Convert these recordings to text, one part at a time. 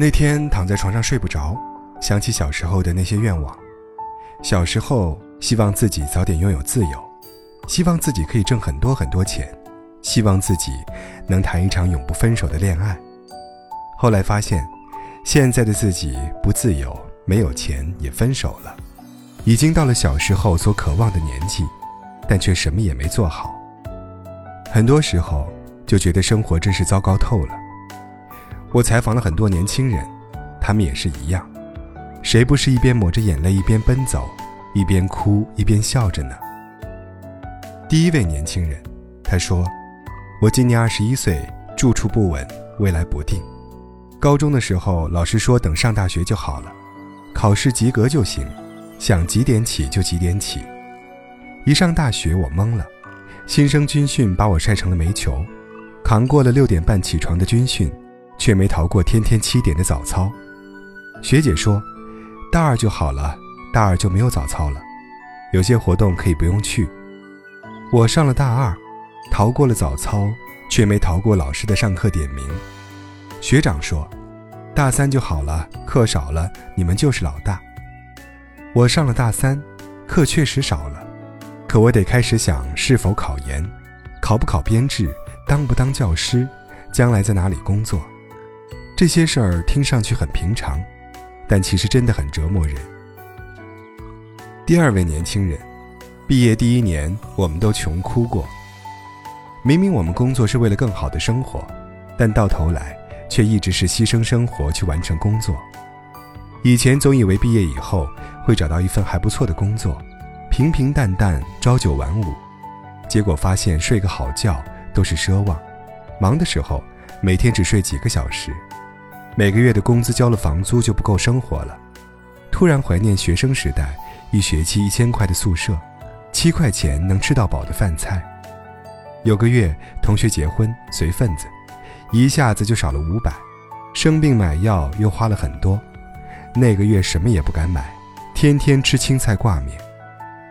那天躺在床上睡不着，想起小时候的那些愿望。小时候希望自己早点拥有自由，希望自己可以挣很多很多钱，希望自己能谈一场永不分手的恋爱。后来发现，现在的自己不自由，没有钱，也分手了，已经到了小时候所渴望的年纪，但却什么也没做好。很多时候就觉得生活真是糟糕透了。我采访了很多年轻人，他们也是一样，谁不是一边抹着眼泪一边奔走，一边哭一边笑着呢？第一位年轻人，他说：“我今年二十一岁，住处不稳，未来不定。高中的时候，老师说等上大学就好了，考试及格就行，想几点起就几点起。一上大学，我懵了，新生军训把我晒成了煤球，扛过了六点半起床的军训。”却没逃过天天七点的早操。学姐说，大二就好了，大二就没有早操了，有些活动可以不用去。我上了大二，逃过了早操，却没逃过老师的上课点名。学长说，大三就好了，课少了，你们就是老大。我上了大三，课确实少了，可我得开始想是否考研，考不考编制，当不当教师，将来在哪里工作。这些事儿听上去很平常，但其实真的很折磨人。第二位年轻人，毕业第一年，我们都穷哭过。明明我们工作是为了更好的生活，但到头来却一直是牺牲生活去完成工作。以前总以为毕业以后会找到一份还不错的工作，平平淡淡，朝九晚五，结果发现睡个好觉都是奢望。忙的时候，每天只睡几个小时。每个月的工资交了房租就不够生活了，突然怀念学生时代，一学期一千块的宿舍，七块钱能吃到饱的饭菜。有个月同学结婚随份子，一下子就少了五百，生病买药又花了很多。那个月什么也不敢买，天天吃青菜挂面。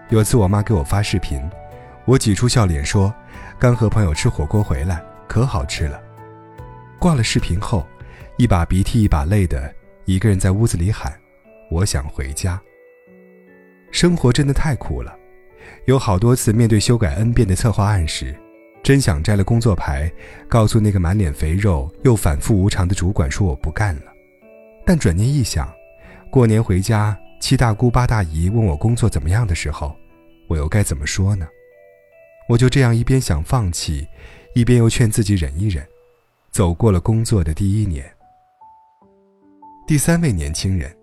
有次我妈给我发视频，我挤出笑脸说：“刚和朋友吃火锅回来，可好吃了。”挂了视频后。一把鼻涕一把泪的，一个人在屋子里喊：“我想回家。”生活真的太苦了，有好多次面对修改 N 遍的策划案时，真想摘了工作牌，告诉那个满脸肥肉又反复无常的主管说我不干了。但转念一想，过年回家，七大姑八大姨问我工作怎么样的时候，我又该怎么说呢？我就这样一边想放弃，一边又劝自己忍一忍，走过了工作的第一年。第三位年轻人，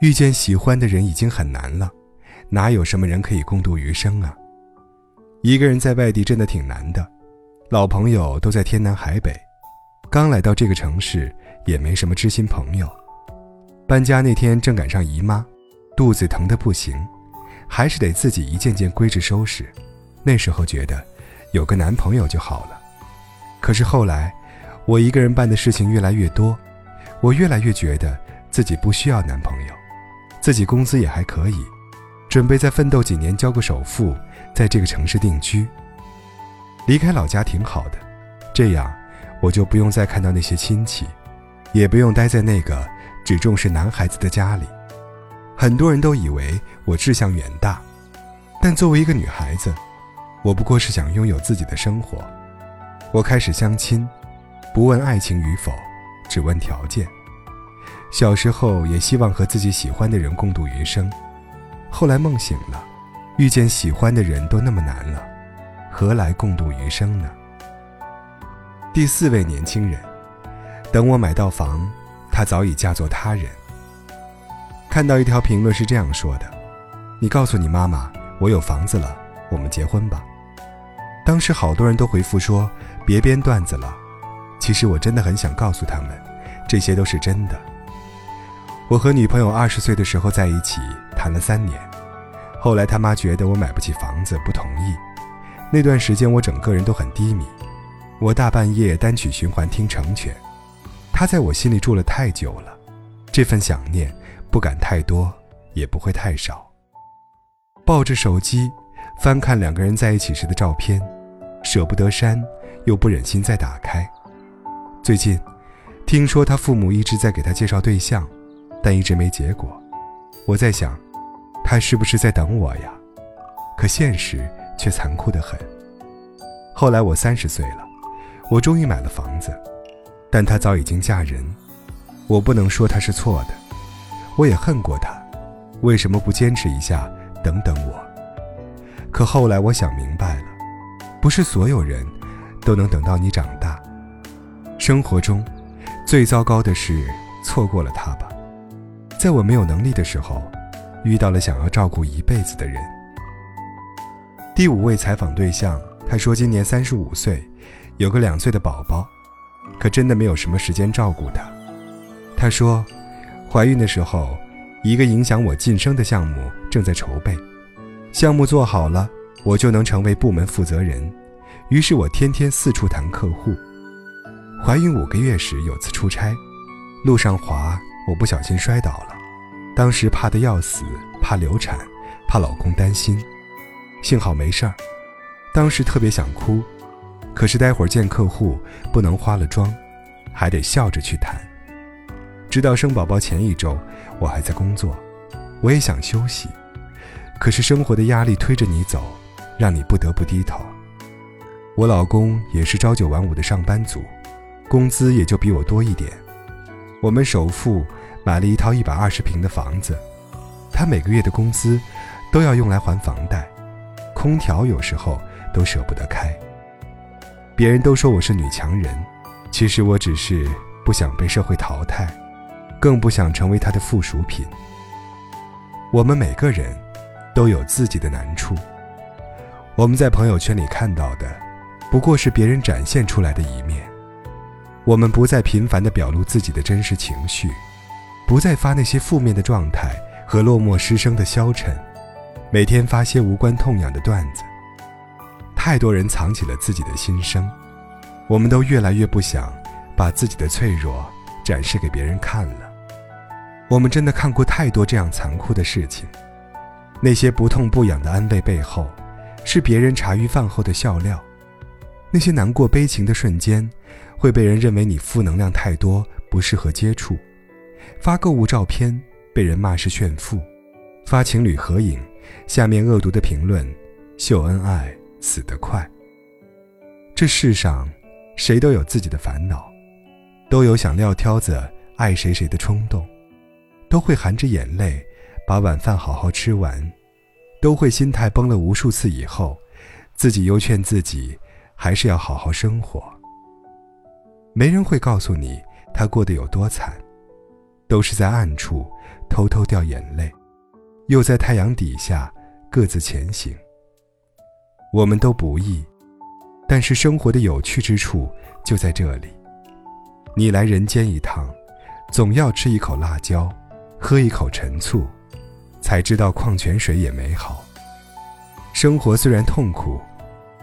遇见喜欢的人已经很难了，哪有什么人可以共度余生啊？一个人在外地真的挺难的，老朋友都在天南海北，刚来到这个城市也没什么知心朋友。搬家那天正赶上姨妈，肚子疼得不行，还是得自己一件件归置收拾。那时候觉得有个男朋友就好了，可是后来我一个人办的事情越来越多。我越来越觉得自己不需要男朋友，自己工资也还可以，准备再奋斗几年交个首付，在这个城市定居。离开老家挺好的，这样我就不用再看到那些亲戚，也不用待在那个只重视男孩子的家里。很多人都以为我志向远大，但作为一个女孩子，我不过是想拥有自己的生活。我开始相亲，不问爱情与否。只问条件。小时候也希望和自己喜欢的人共度余生，后来梦醒了，遇见喜欢的人都那么难了，何来共度余生呢？第四位年轻人，等我买到房，他早已嫁作他人。看到一条评论是这样说的：“你告诉你妈妈，我有房子了，我们结婚吧。”当时好多人都回复说：“别编段子了。”其实我真的很想告诉他们，这些都是真的。我和女朋友二十岁的时候在一起，谈了三年，后来他妈觉得我买不起房子，不同意。那段时间我整个人都很低迷，我大半夜单曲循环听《成全》，他在我心里住了太久了，这份想念不敢太多，也不会太少。抱着手机，翻看两个人在一起时的照片，舍不得删，又不忍心再打开。最近，听说他父母一直在给他介绍对象，但一直没结果。我在想，他是不是在等我呀？可现实却残酷得很。后来我三十岁了，我终于买了房子，但她早已经嫁人。我不能说她是错的，我也恨过她，为什么不坚持一下，等等我？可后来我想明白了，不是所有人都能等到你长大。生活中，最糟糕的是错过了他吧。在我没有能力的时候，遇到了想要照顾一辈子的人。第五位采访对象。她说：“今年三十五岁，有个两岁的宝宝，可真的没有什么时间照顾他。”她说：“怀孕的时候，一个影响我晋升的项目正在筹备，项目做好了，我就能成为部门负责人。于是我天天四处谈客户。怀孕五个月时，有次出差，路上滑，我不小心摔倒了，当时怕得要死，怕流产，怕老公担心，幸好没事儿。”当时特别想哭，可是待会儿见客户不能花了妆，还得笑着去谈。直到生宝宝前一周，我还在工作，我也想休息，可是生活的压力推着你走，让你不得不低头。我老公也是朝九晚五的上班族，工资也就比我多一点。我们首付买了一套一百二十平的房子，他每个月的工资都要用来还房贷，空调有时候。都舍不得开。别人都说我是女强人，其实我只是不想被社会淘汰，更不想成为他的附属品。我们每个人都有自己的难处，我们在朋友圈里看到的，不过是别人展现出来的一面。我们不再频繁地表露自己的真实情绪，不再发那些负面的状态和落寞失声的消沉，每天发些无关痛痒的段子。太多人藏起了自己的心声，我们都越来越不想把自己的脆弱展示给别人看了。我们真的看过太多这样残酷的事情，那些不痛不痒的安慰背后，是别人茶余饭后的笑料；那些难过悲情的瞬间，会被人认为你负能量太多，不适合接触；发购物照片被人骂是炫富；发情侣合影，下面恶毒的评论，秀恩爱。死得快。这世上，谁都有自己的烦恼，都有想撂挑子爱谁谁的冲动，都会含着眼泪把晚饭好好吃完，都会心态崩了无数次以后，自己又劝自己还是要好好生活。没人会告诉你他过得有多惨，都是在暗处偷偷掉眼泪，又在太阳底下各自前行。我们都不易，但是生活的有趣之处就在这里。你来人间一趟，总要吃一口辣椒，喝一口陈醋，才知道矿泉水也美好。生活虽然痛苦，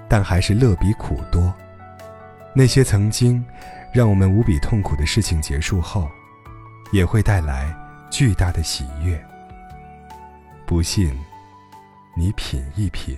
但还是乐比苦多。那些曾经让我们无比痛苦的事情结束后，也会带来巨大的喜悦。不信，你品一品。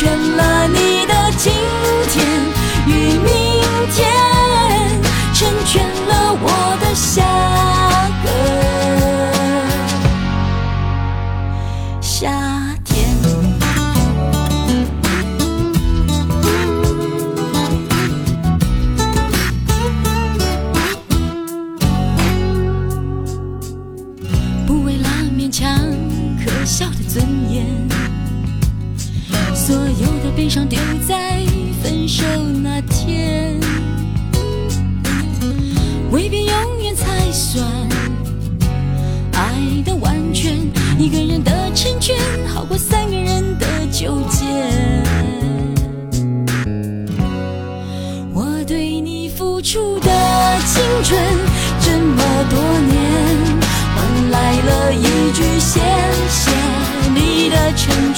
全